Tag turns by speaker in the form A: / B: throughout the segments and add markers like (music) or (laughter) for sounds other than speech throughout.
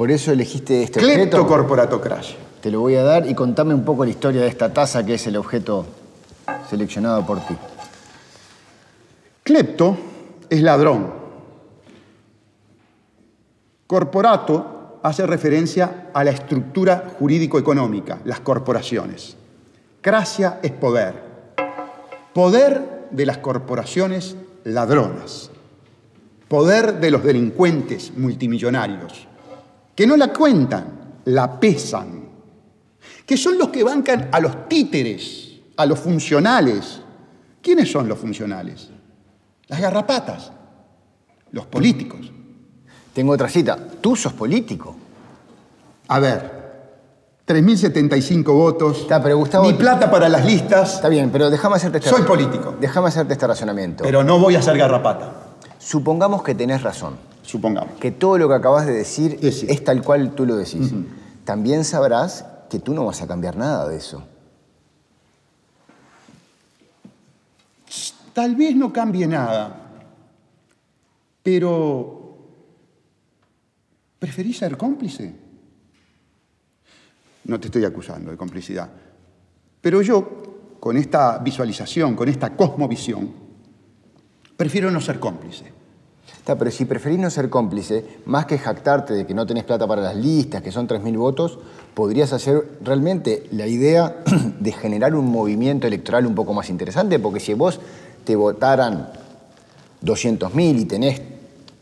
A: Por eso elegiste este
B: Clepto
A: objeto.
B: corporatocracia.
A: Te lo voy a dar y contame un poco la historia de esta taza que es el objeto seleccionado por ti.
B: Clepto es ladrón. Corporato hace referencia a la estructura jurídico-económica, las corporaciones. Cracia es poder. Poder de las corporaciones ladronas. Poder de los delincuentes multimillonarios, que no la cuentan, la pesan. Que son los que bancan a los títeres, a los funcionales. ¿Quiénes son los funcionales? Las garrapatas, los políticos.
A: Tengo otra cita. Tú sos político.
B: A ver, 3.075 votos.
A: Está, pero Gustavo-
B: Ni plata para las listas.
A: Está bien, pero déjame hacerte este
B: Soy político.
A: Déjame hacerte este razonamiento.
B: Pero no voy a ser garrapata,
A: Supongamos que tenés razón.
B: Supongamos.
A: Que todo lo que acabas de decir
B: Es
A: tal cual tú lo decís. También sabrás que tú no vas a cambiar nada de eso.
B: Tal vez no cambie nada, pero ¿preferís ser cómplice? No te estoy acusando de complicidad, pero yo, con esta visualización, con esta cosmovisión, prefiero no ser cómplice.
A: Está, pero si preferís no ser cómplice, más que jactarte de que no tenés plata para las listas, que son 3.000 votos, podrías hacer realmente la idea (clears throat) de generar un movimiento electoral un poco más interesante, porque si vos te votaran 200.000 y tenés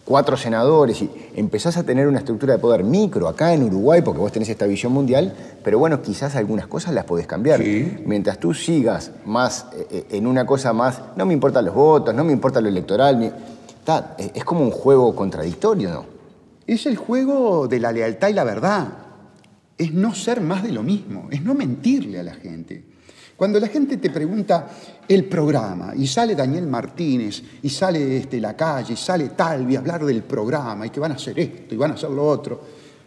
A: cuatro senadores y empezás a tener una estructura de poder micro acá en Uruguay, porque vos tenés esta visión mundial, pero bueno, quizás algunas cosas las podés cambiar.
B: Sí.
A: Mientras tú sigas más eh, eh, en una cosa más, no me importan los votos, no me importa lo electoral, ni- es como un juego contradictorio, ¿no?
B: Es el juego de la lealtad y la verdad. Es no ser más de lo mismo, es no mentirle a la gente. Cuando la gente te pregunta el programa y sale Daniel Martínez y sale este, la calle y sale Talvi a hablar del programa y que van a hacer esto y van a hacer lo otro,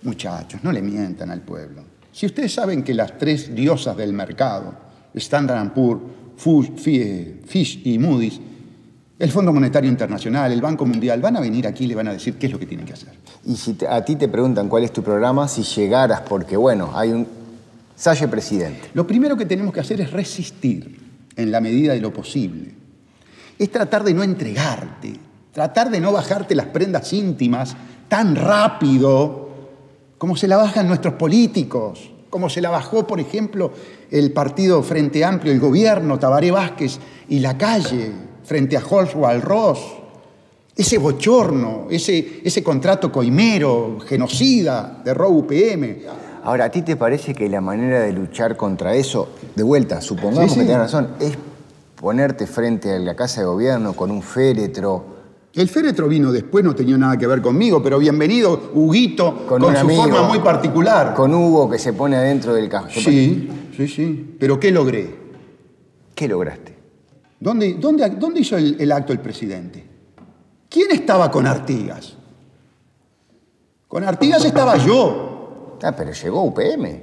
B: muchachos, no le mientan al pueblo. Si ustedes saben que las tres diosas del mercado, Standard Poor's, Fish y Moody's, el Fondo Monetario Internacional, el Banco Mundial, van a venir aquí y le van a decir qué es lo que tienen que hacer.
A: Y si te- a ti te preguntan cuál es tu programa, si llegaras, porque bueno, hay un Salle presidente.
B: Lo primero que tenemos que hacer es resistir en la medida de lo posible. Es tratar de no entregarte, tratar de no bajarte las prendas íntimas tan rápido como se la bajan nuestros políticos, como se la bajó, por ejemplo, el partido Frente Amplio, el gobierno, Tabaré Vázquez y la calle frente a Oswald Ross. Ese bochorno, ese, ese contrato coimero, genocida de ROW UPM.
A: Ahora, ¿a ti te parece que la manera de luchar contra eso, de vuelta, supongamos
B: Sí, sí.
A: que tenés razón, es ponerte frente a la Casa de Gobierno con un féretro,
B: El féretro vino después, no tenía nada que ver conmigo, pero bienvenido, Huguito, con,
A: un
B: su
A: amigo,
B: forma muy particular.
A: con Hugo que se pone adentro del cajón?
B: Sí, sí, sí. Pero ¿qué logré?
A: ¿Qué lograste?
B: ¿Dónde, dónde, dónde hizo el, el acto el presidente? ¿Quién estaba con Artigas? Con Artigas estaba yo.
A: Ah, pero llegó UPM.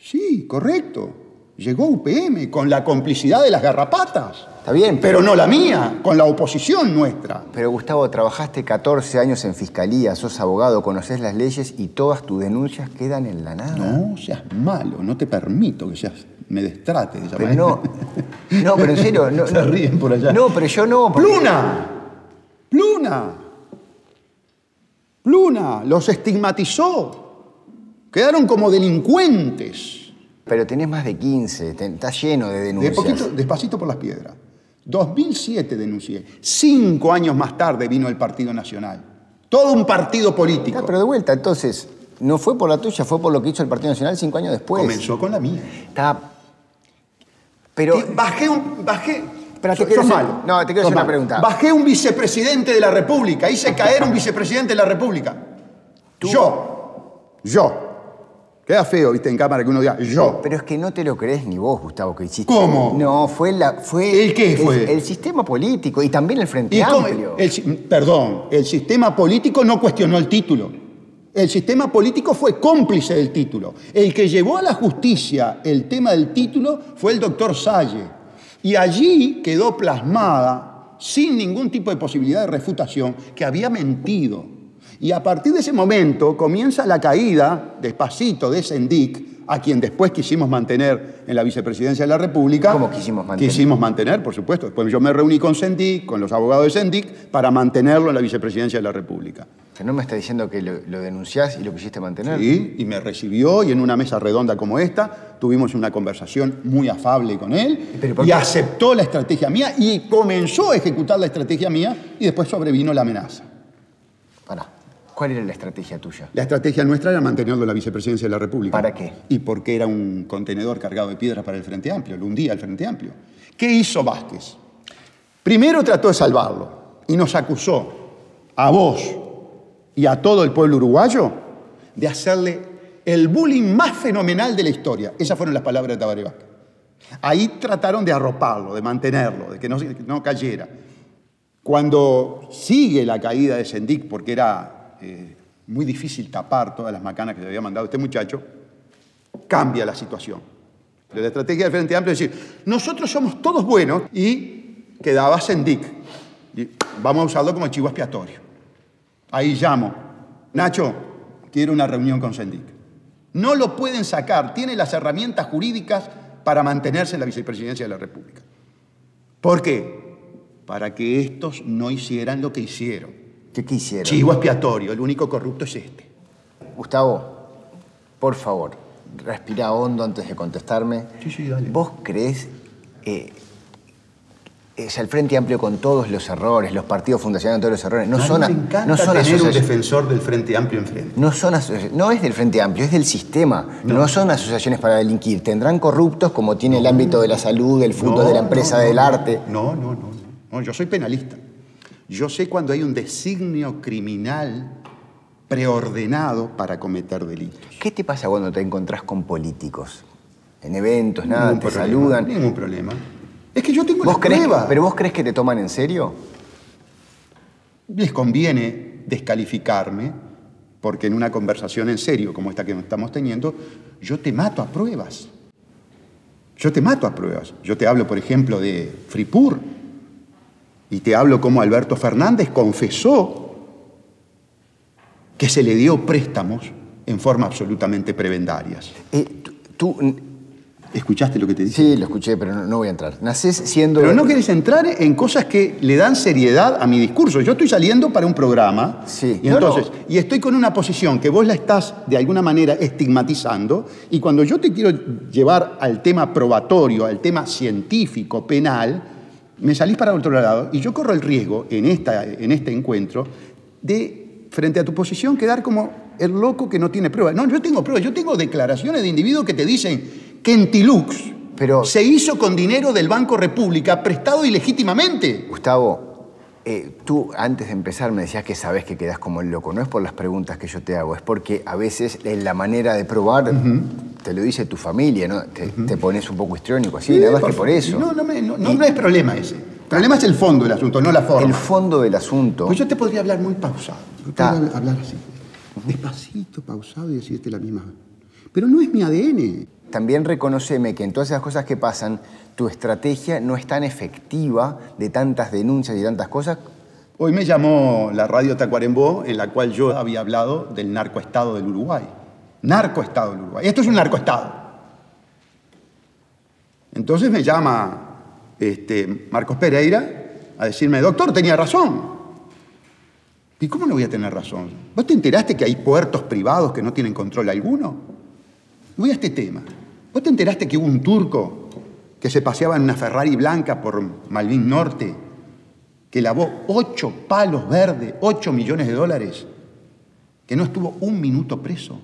B: Sí, correcto. Llegó UPM con la complicidad de las garrapatas.
A: Está bien,
B: Pero no la mía, con la oposición nuestra.
A: Pero Gustavo, trabajaste 14 años en fiscalía, sos abogado, conoces las leyes y todas tus denuncias quedan en la nada.
B: No seas malo, no te permito que seas, me destrate de
A: Pero no, no, pero en serio, (laughs) no.
B: Se
A: no.
B: ríen por allá.
A: No, pero yo no. porque-
B: ¡Pluna! ¡Pluna! ¡Pluna! Los estigmatizó. Quedaron como delincuentes.
A: Pero tenés más de 15, te- está lleno de
B: De
A: denuncias.
B: poquito, despacito por las piedras. 2007 denuncié. Cinco años más tarde vino el Partido Nacional. Todo un partido político.
A: Ah, pero de vuelta, entonces, no fue por la tuya, fue por lo que hizo el Partido Nacional cinco años después.
B: Comenzó con la mía.
A: Está. Pero.
B: Bajé un. Bajé.
A: Pero te quiero
B: sos
A: hacer-
B: malo.
A: no, te quiero hacer una pregunta.
B: Bajé un vicepresidente de la República. Hice caer un vicepresidente de la República. Yo. Yo. Queda feo, viste, en cámara que uno diga yo.
A: Pero es que no te lo crees ni vos, Gustavo, que hiciste.
B: ¿Cómo?
A: No, fue la. Fue
B: ¿El qué fue?
A: El, sistema político y también el Frente Amplio.
B: el perdón, el sistema político no cuestionó el título. El sistema político fue cómplice del título. El que llevó a la justicia el tema del título fue el doctor Salle. Y allí quedó plasmada, sin ningún tipo de posibilidad de refutación, que había mentido. Y a partir de ese momento comienza la caída, despacito, de Sendic, a quien después quisimos mantener en la vicepresidencia de la República.
A: ¿Cómo quisimos mantener?
B: Quisimos mantener, por supuesto. Después yo me reuní con Sendic, con los abogados de Sendic, para mantenerlo en la vicepresidencia de la República.
A: ¿Que no me está diciendo que lo, lo denunciás y lo quisiste mantener?
B: Sí, y me recibió y en una mesa redonda como esta tuvimos una conversación muy afable con él
A: ¿Pero por
B: y aceptó la estrategia mía y comenzó a ejecutar la estrategia mía y después sobrevino la amenaza.
A: Pará. ¿Cuál era la estrategia tuya?
B: La estrategia nuestra era mantenerlo en la vicepresidencia de la República.
A: ¿Para qué?
B: Y porque era un contenedor cargado de piedras para el Frente Amplio, lo hundía el Frente Amplio. ¿Qué hizo Vázquez? Primero trató de salvarlo y nos acusó a vos y a todo el pueblo uruguayo de hacerle el bullying más fenomenal de la historia. Esas fueron las palabras de Tabaré Vázquez. Ahí trataron de arroparlo, de mantenerlo, de que no, cayera. Cuando sigue la caída de Sendic, porque era muy difícil tapar todas las macanas que le había mandado este muchacho, cambia la situación. La estrategia del Frente Amplio es decir, nosotros somos todos buenos y quedaba Sendic. Vamos a usarlo como chivo expiatorio. Ahí llamo, Nacho, quiero una reunión con Sendic. No lo pueden sacar, tiene las herramientas jurídicas para mantenerse en la vicepresidencia de la República. ¿Por qué? Para que estos no hicieran lo que hicieron.
A: ¿Qué quisieron?
B: Chivo expiatorio, el único corrupto es este.
A: Gustavo, por favor, respira hondo antes de contestarme.
B: Sí, sí, dale.
A: ¿Vos crees eh, es el Frente Amplio con todos los errores, los partidos fundacionales con todos los errores, no
B: A
A: son, a-
B: encanta
A: no son
B: tener un defensor del Frente Amplio enfrente.
A: No, son no es del Frente Amplio, es del sistema. No, son asociaciones para delinquir. Tendrán corruptos como tiene el ámbito de la salud, del fútbol, de la empresa, del arte.
B: No, no, no. No, Yo soy penalista. Yo sé cuando hay un designio criminal preordenado para cometer delitos.
A: ¿Qué te pasa cuando te encontrás con políticos? En eventos, nada,
B: Ningún
A: te
B: problema,
A: saludan.
B: Ningún problema. Es que yo tengo
A: ¿Vos
B: la
A: crees,
B: prueba.
A: ¿Pero vos crees que te toman en serio?
B: Les conviene descalificarme porque en una conversación en serio como esta que estamos teniendo, yo te mato a pruebas. Yo te mato a pruebas. Yo te hablo, por ejemplo, de Fripur y te hablo como Alberto Fernández confesó que se le dio préstamos en forma absolutamente prebendarias.
A: Eh, tú,
B: ¿Escuchaste lo que te dije?
A: sí, lo escuché, pero no, no voy a entrar. Nacés siendo...
B: Pero no querés entrar en cosas que le dan seriedad a mi discurso. Yo estoy saliendo para un programa
A: Sí.
B: y
A: No,
B: entonces
A: no.
B: y estoy con una posición que vos la estás de alguna manera estigmatizando y cuando yo te quiero llevar al tema probatorio, al tema científico, penal, me salís para otro lado y yo corro el riesgo en, esta, en este encuentro de, frente a tu posición, quedar como el loco que no tiene pruebas. No, yo tengo pruebas, yo tengo declaraciones de individuos que te dicen que en Tilux
A: Pero-
B: se hizo con dinero del Banco República prestado ilegítimamente.
A: Gustavo, eh, tú antes de empezar me decías que sabes que quedas como el loco. No es por las preguntas que yo te hago, es porque a veces en la manera de probar te lo dice tu familia, ¿no? Te, te pones un poco histriónico así, nada más que por eso.
B: No, no, me- no, no, no es problema ese. El problema es el fondo del asunto, no la forma.
A: El fondo del asunto.
B: Pues yo te podría hablar muy pausado. Yo podría hablar así. Despacito, pausado y decirte la misma. Pero no es mi ADN.
A: También reconoceme que en todas esas cosas que pasan, tu estrategia no es tan efectiva de tantas denuncias y tantas cosas.
B: Hoy me llamó la radio Tacuarembó, en la cual yo había hablado del narcoestado del Uruguay. Narcoestado del Uruguay. Esto es un narcoestado. Entonces me llama este, Marcos Pereira a decirme, doctor, tenía razón. ¿Y cómo no voy a tener razón? ¿Vos te enteraste que hay puertos privados que no tienen control alguno? Voy a este tema. ¿Vos te enteraste que hubo un turco que se paseaba en una Ferrari blanca por Malvin Norte, que lavó ocho palos verdes, ocho millones de dólares, que no estuvo un minuto preso?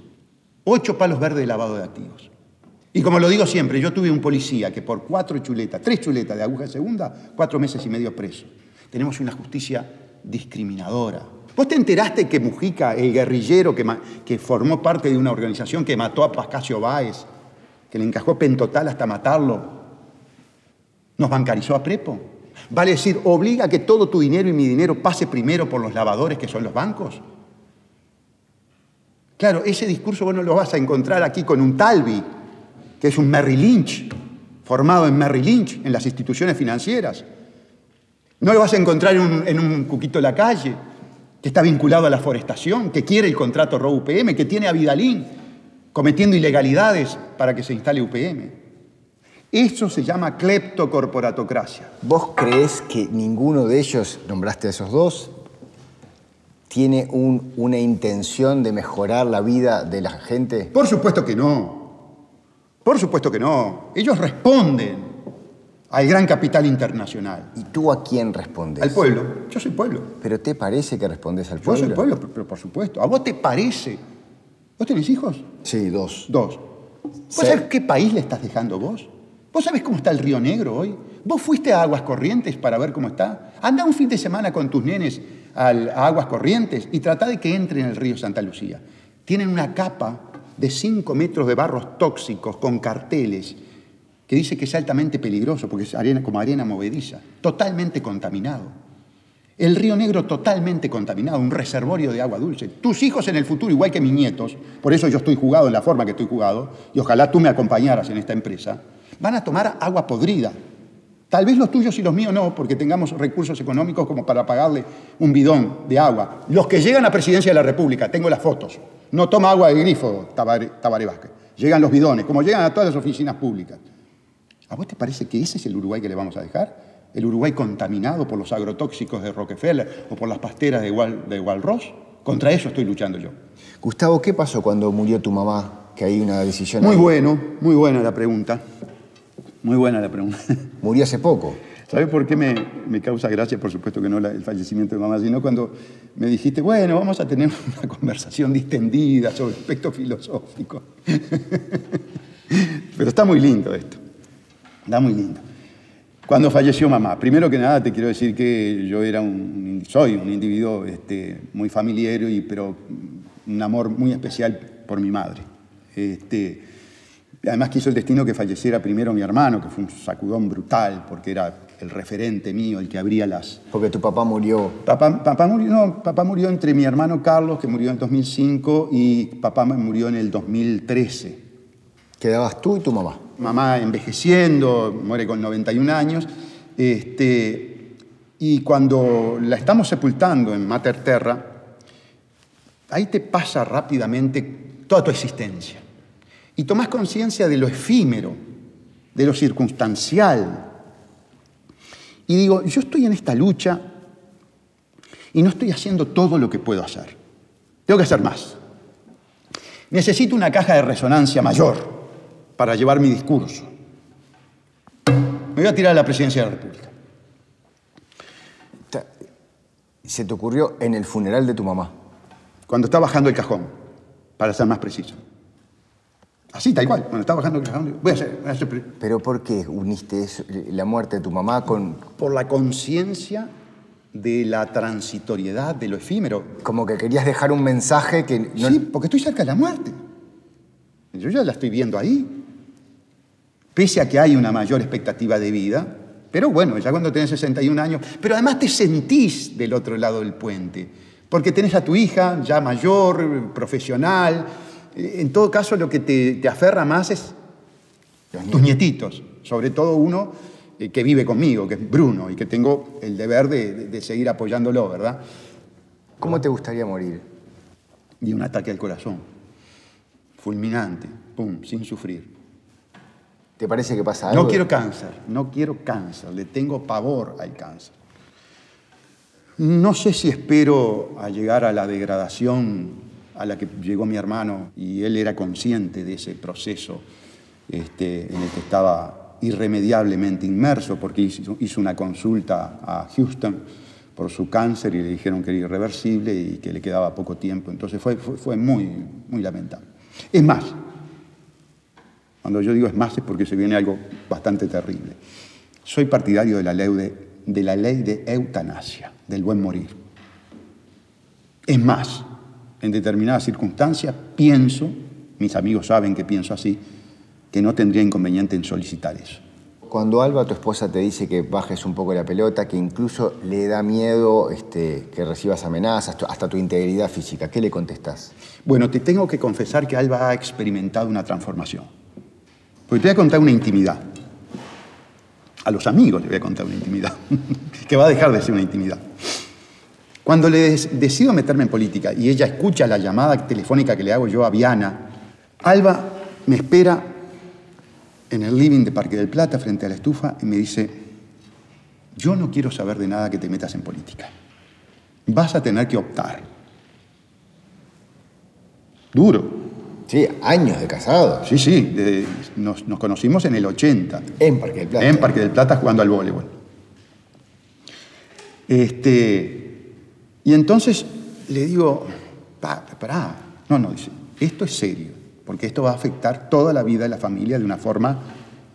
B: Ocho palos verdes de lavado de activos. Y como lo digo siempre, yo tuve un policía que por cuatro chuletas, tres chuletas de aguja de segunda, cuatro meses y medio preso. Tenemos una justicia discriminadora. ¿Vos te enteraste que Mujica, el guerrillero que, que formó parte de una organización que mató a Pascasio Báez, que le encajó pentotal hasta matarlo, nos bancarizó a Prepo? ¿Vale decir, obliga a que todo tu dinero y mi dinero pase primero por los lavadores que son los bancos? Claro, ese discurso vos no lo vas a encontrar aquí con un Talvi, que es un Merrill Lynch, formado en Merrill Lynch, en las instituciones financieras. No lo vas a encontrar en un, Cuquito de la calle. que está vinculado a la forestación, que quiere el contrato RO-UPM, que tiene a Vidalín cometiendo ilegalidades para que se instale UPM. Eso se llama cleptocorporatocracia.
A: ¿Vos crees que ninguno de ellos, nombraste a esos dos, tiene un- una intención de mejorar la vida de la gente?
B: Por supuesto que no. Por supuesto que no. Ellos responden al gran capital internacional,
A: ¿Y tú a quién respondes?
B: al pueblo. Yo soy pueblo.
A: ¿Pero te parece que respondes al
B: Yo
A: pueblo?
B: soy pueblo, pero por supuesto. ¿A vos te parece? ¿Vos tenés hijos?
A: Sí, dos.
B: Dos. ¿Vos sabés qué país le estás dejando vos? ¿Vos sabés cómo está el Río Negro hoy? ¿Vos fuiste a Aguas Corrientes para ver cómo está? Anda un fin de semana con tus nenes al- a Aguas Corrientes y trata de que entren en el río Santa Lucía. Tienen una capa de 5 metros de barros tóxicos con carteles que dice que es altamente peligroso porque es arena, como arena movediza, totalmente contaminado. El río Negro totalmente contaminado, un reservorio de agua dulce. Tus hijos en el futuro, igual que mis nietos, por eso yo estoy jugado en la forma que estoy jugado, y ojalá tú me acompañaras en esta empresa, van a tomar agua podrida. Tal vez los tuyos y los míos no, porque tengamos recursos económicos como para pagarle un bidón de agua. Los que llegan a Presidencia de la República, tengo las fotos, no toma agua de grifo Tabaré, Tabaré Vázquez. Llegan los bidones, como llegan a todas las oficinas públicas. ¿A vos te parece que ese es el Uruguay que le vamos a dejar? ¿El Uruguay contaminado por los agrotóxicos de Rockefeller o por las pasteras de, Wal, de Walross? Contra eso estoy luchando yo.
A: Gustavo, ¿qué pasó cuando murió tu mamá? Que hay una decisión.
B: Muy
A: ahí.
B: bueno, muy buena la pregunta. Muy buena la pregunta. (laughs)
A: Murió hace poco.
B: ¿Sabes por qué me, me causa gracia? Por supuesto que no la- el fallecimiento de mamá, sino cuando me dijiste, bueno, vamos a tener (laughs) una conversación distendida sobre aspectos filosóficos. (laughs) Pero está muy lindo esto. Está muy lindo. Cuando falleció mamá, primero que nada te quiero decir que yo era un, soy un individuo este, muy familiar, y, pero un amor muy especial por mi madre. Este, además quiso el destino que falleciera primero mi hermano, que fue un sacudón brutal, porque era el referente mío, el que abría las,
A: Porque tu papá murió.
B: Papá, papá murió, no, papá murió entre mi hermano Carlos, que murió en 2005, y papá murió en el 2013.
A: Quedabas tú y tu mamá.
B: Mamá envejeciendo, muere con 91 años. Este, y cuando la estamos sepultando en Mater Terra, ahí te pasa rápidamente toda tu existencia. Y tomás conciencia de lo efímero, de lo circunstancial. Y digo, yo estoy en esta lucha y no estoy haciendo todo lo que puedo hacer. Tengo que hacer más. Necesito una caja de resonancia mayor para llevar mi discurso. Me voy a tirar a la presidencia de la República.
A: Se te ocurrió en el funeral de tu mamá.
B: Cuando está bajando el cajón, para ser más preciso. Así, tal cual. Cuando está bajando el cajón, voy a hacer, voy a hacer pre-
A: ¿Pero por qué uniste eso- la muerte de tu mamá con...
B: por la conciencia de la transitoriedad, de lo efímero.
A: Como que querías dejar un mensaje que... no-
B: Sí, porque estoy cerca de la muerte. Yo ya la estoy viendo ahí. Pese a que hay una mayor expectativa de vida, pero bueno, ya cuando tenés 61 años, pero además te sentís del otro lado del puente, porque tenés a tu hija ya mayor, profesional. Eh, En todo caso, lo que te, te aferra más es tus nietitos, sobre todo uno eh, que vive conmigo, que es Bruno, y que tengo el deber de, de- de seguir apoyándolo, ¿verdad?
A: ¿Cómo te gustaría morir?
B: Y un ataque al corazón, fulminante, pum, sin sufrir.
A: ¿Te parece que pasa algo?
B: No quiero cáncer, no quiero cáncer, le tengo pavor al cáncer. No sé si espero a llegar a la degradación a la que llegó mi hermano y él era consciente de ese proceso este, en el que estaba irremediablemente inmerso porque hizo, hizo una consulta a Houston por su cáncer y le dijeron que era irreversible y que le quedaba poco tiempo. Entonces fue, fue, fue muy, muy lamentable. Es más, cuando yo digo es más es porque se viene algo bastante terrible. Soy partidario de la ley de, de la ley de eutanasia, del buen morir. Es más, en determinadas circunstancias pienso, mis amigos saben que pienso así, que no tendría inconveniente en solicitar eso.
A: Cuando Alba, tu esposa, te dice que bajes un poco la pelota, que incluso le da miedo este, que recibas amenazas, hasta tu integridad física, ¿qué le contestás?
B: Bueno, te tengo que confesar que Alba ha experimentado una transformación. Porque te voy a contar una intimidad. A los amigos les voy a contar una intimidad, (laughs) que va a dejar de ser una intimidad. Cuando le decido meterme en política y ella escucha la llamada telefónica que le hago yo a Viana, Alba me espera en el living de Parque del Plata frente a la estufa y me dice, yo no quiero saber de nada que te metas en política. Vas a tener que optar. Duro.
A: Sí, años de casado.
B: Sí, sí, nos, conocimos en el 80.
A: En Parque del Plata.
B: En Parque del Plata jugando al voleibol. Este, y entonces le digo, pará, no, no, dice, esto es serio, porque esto va a afectar toda la vida de la familia de una forma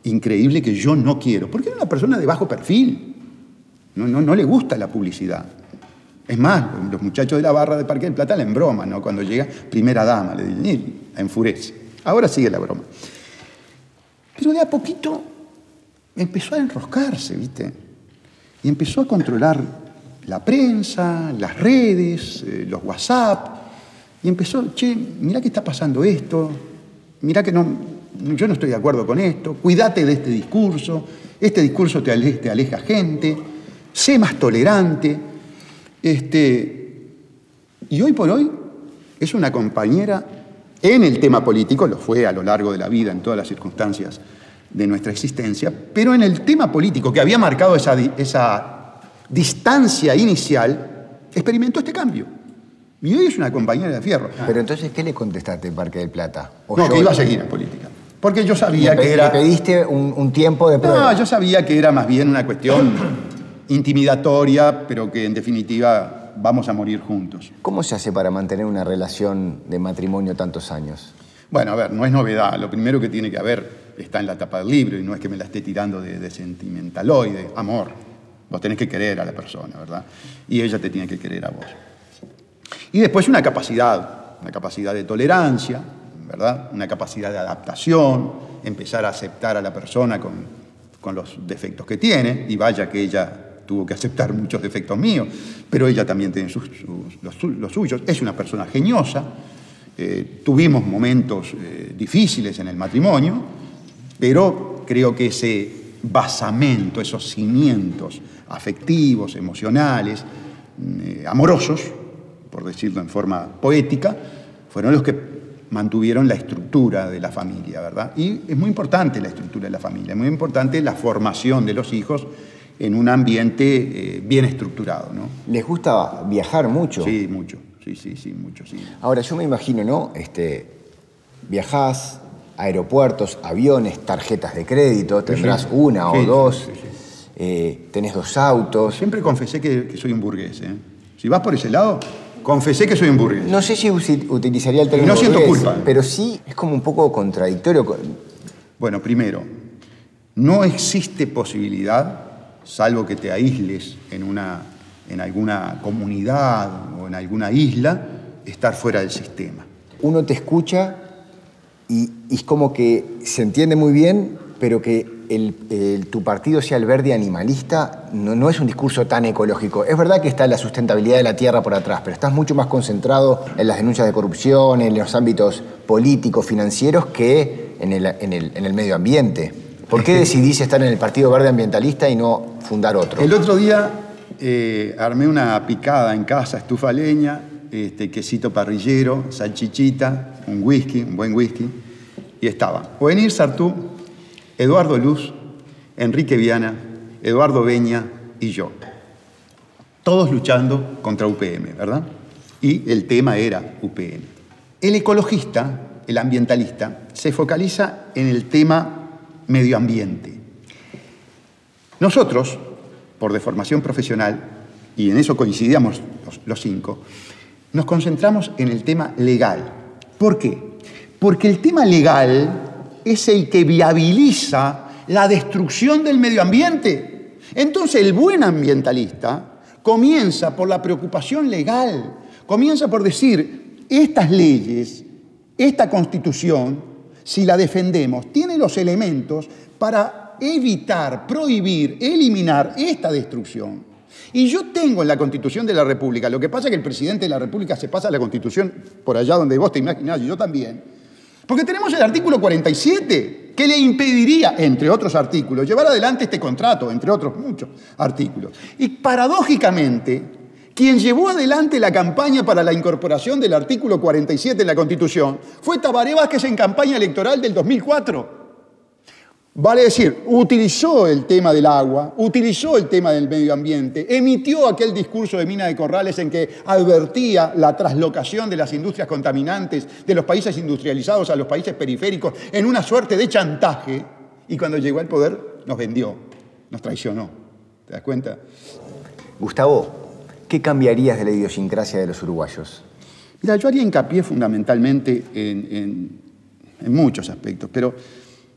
B: increíble que yo no quiero, porque es una persona de bajo perfil, no, no, no le gusta la publicidad. Es más, los muchachos de la barra de Parque del Plata le broma, ¿no? Cuando llega primera dama, le dicen, enfurece. Ahora sigue la broma. Pero de a poquito empezó a enroscarse, ¿viste? Y empezó a controlar la prensa, las redes, eh, los WhatsApp. Y empezó, che, mira qué está pasando esto, mira que no, yo no estoy de acuerdo con esto, cuídate de este discurso, este discurso te aleja gente, sé más tolerante. Este, y hoy por hoy es una compañera en el tema político, lo fue a lo largo de la vida, en todas las circunstancias de nuestra existencia, pero en el tema político que había marcado esa, esa distancia inicial, experimentó este cambio. Y hoy es una compañera de fierro.
A: Pero entonces, ¿qué le contestaste en Parque del Plata?
B: no, que iba a seguir en política. Porque yo sabía que era...
A: ¿Le pediste un, un tiempo de prueba?
B: No, yo sabía que era más bien una cuestión intimidatoria, pero que en definitiva vamos a morir juntos.
A: ¿Cómo se hace para mantener una relación de matrimonio tantos años?
B: Bueno, a ver, no es novedad. Lo primero que tiene que haber está en la tapa del libro y no es que me la esté tirando de, de sentimentaloide. Amor. Vos tenés que querer a la persona, ¿verdad? Y ella te tiene que querer a vos. Y después una capacidad, una capacidad de tolerancia, ¿verdad? Una capacidad de adaptación, empezar a aceptar a la persona con, con los defectos que tiene, y vaya que ella tuvo que aceptar muchos defectos míos, pero ella también tiene los, suyos. Es una persona geniosa, eh, tuvimos momentos eh, difíciles en el matrimonio, pero creo que ese basamento, esos cimientos afectivos, emocionales, eh, amorosos, por decirlo en forma poética, fueron los que mantuvieron la estructura de la familia, ¿verdad? Y es muy importante la estructura de la familia, es muy importante la formación de los hijos en un ambiente eh, bien estructurado. ¿no?
A: ¿Les gusta viajar mucho?
B: Sí, mucho. Sí, sí, sí, mucho, sí.
A: Ahora, yo me imagino, ¿no? Este, viajás, aeropuertos, aviones, tarjetas de crédito, tendrás una o dos, eh, tenés dos autos.
B: Siempre confesé que, soy un burgués. ¿eh? Si vas por ese lado, confesé que soy un burgués.
A: No sé si utilizaría el término
B: No siento culpa.
A: Pero sí es como un poco contradictorio.
B: Bueno, primero, no existe posibilidad salvo que te aísles en, una, en alguna comunidad o en alguna isla, estar fuera del sistema.
A: Uno te escucha y, es como que se entiende muy bien, pero que tu partido sea el verde animalista no, no, es un discurso tan ecológico. Es verdad que está la sustentabilidad de la tierra por atrás, pero estás mucho más concentrado en las denuncias de corrupción, en los ámbitos políticos, financieros, que en el, en el, en el medio ambiente. ¿Por qué (laughs) decidiste estar en el Partido Verde Ambientalista y no fundar otro?
B: El otro día eh, armé una picada en casa, estufa leña, este, quesito parrillero, salchichita, un whisky, un buen whisky, y estaba Ovenir Sartú, Eduardo Luz, Enrique Viana, Eduardo Beña y yo. Todos luchando contra UPM, ¿verdad? Y el tema era UPM. El ecologista, el ambientalista, se focaliza en el tema medio ambiente. Nosotros, por deformación profesional, y en eso coincidíamos los, cinco, nos concentramos en el tema legal. ¿Por qué? Porque el tema legal es el que viabiliza la destrucción del medio ambiente. Entonces el buen ambientalista comienza por la preocupación legal, comienza por decir, estas leyes, esta constitución, si la defendemos, tiene los elementos para evitar, prohibir, eliminar esta destrucción. Y yo tengo en la Constitución de la República, lo que pasa es que el presidente de la República se pasa la Constitución por allá donde vos te imaginás y yo también, porque tenemos el artículo 47 que le impediría, entre otros artículos, llevar adelante este contrato, entre otros muchos artículos. Y paradójicamente, Quien llevó adelante la campaña para la incorporación del artículo 47 de la Constitución fue Tabaré Vázquez en campaña electoral del 2004. Vale decir, utilizó el tema del agua, utilizó el tema del medio ambiente, emitió aquel discurso de Mina de Corrales en que advertía la traslocación de las industrias contaminantes de los países industrializados a los países periféricos en una suerte de chantaje y cuando llegó al poder nos vendió, nos traicionó. ¿Te das cuenta?
A: Gustavo, ¿qué cambiarías de la idiosincrasia de los uruguayos?
B: Mira, yo haría hincapié fundamentalmente en, en muchos aspectos, pero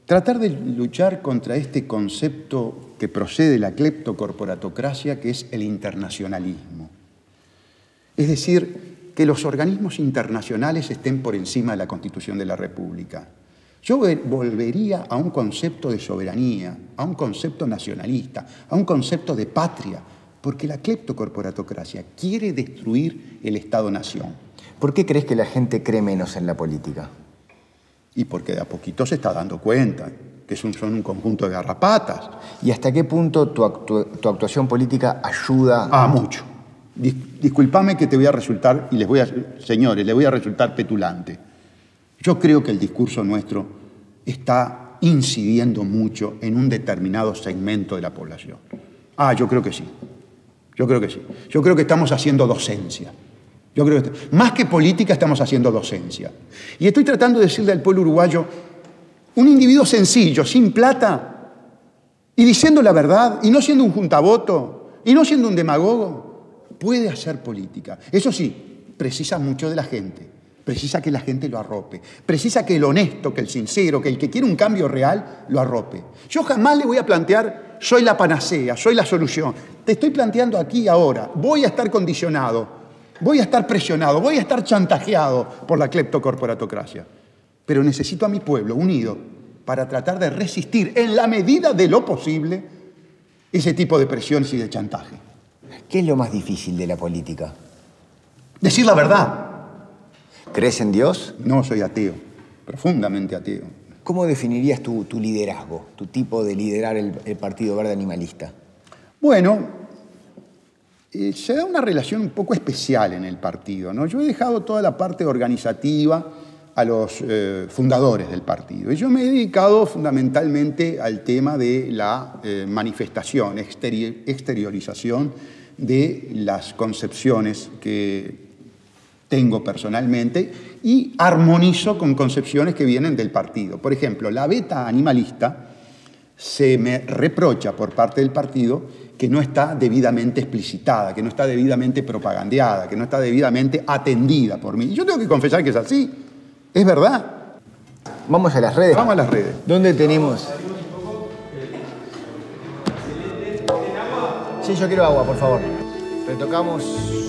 B: Tratar de luchar contra este concepto que procede de la cleptocorporatocracia, que es el internacionalismo. Es decir, que los organismos internacionales estén por encima de la Constitución de la República. Yo volvería a un concepto de soberanía, a un concepto nacionalista, a un concepto de patria, porque la cleptocorporatocracia quiere destruir el Estado-nación.
A: ¿Por qué crees que la gente cree menos en la política?
B: y porque de a poquito se está dando cuenta que son, un conjunto de garrapatas.
A: ¿Y hasta qué punto tu, actuación política ayuda?
B: Ah, mucho. disculpame que te voy a resultar, y les voy a, señores, les voy a resultar petulante. Yo creo que el discurso nuestro está incidiendo mucho en un determinado segmento de la población. Ah, yo creo que sí. Yo creo que sí. Yo creo que estamos haciendo docencia. Yo creo que más que política estamos haciendo docencia. Y estoy tratando de decirle al pueblo uruguayo, un individuo sencillo, sin plata, y diciendo la verdad, y no siendo un juntavoto, y no siendo un demagogo, puede hacer política. Eso sí, precisa mucho de la gente. Precisa que la gente lo arrope. Precisa que el honesto, que el sincero, que el que quiere un cambio real, lo arrope. Yo jamás le voy a plantear, soy la panacea, soy la solución. Te estoy planteando aquí ahora, voy a estar condicionado Voy a estar presionado, voy a estar chantajeado por la cleptocorporatocracia. Pero necesito a mi pueblo unido para tratar de resistir en la medida de lo posible ese tipo de presiones y de chantaje.
A: ¿Qué es lo más difícil de la política?
B: Decir la verdad.
A: ¿Crees en Dios?
B: No, soy ateo, profundamente ateo.
A: ¿Cómo definirías tu, liderazgo, tu tipo de liderar el Partido Verde Animalista?
B: Bueno, eh, se da una relación un poco especial en el partido. ¿no? Yo he dejado toda la parte organizativa a los eh, fundadores del partido. Y yo me he dedicado fundamentalmente al tema de la eh, manifestación, exteriorización de las concepciones que tengo personalmente y armonizo con concepciones que vienen del partido. Por ejemplo, la beta animalista se me reprocha por parte del partido que no está debidamente explicitada, que no está debidamente propagandeada, que no está debidamente atendida por mí. Y yo tengo que confesar que es así. Es verdad.
A: Vamos a las redes.
B: Vamos a las redes.
A: ¿Dónde tenemos? Sí, yo quiero agua, por favor. Retocamos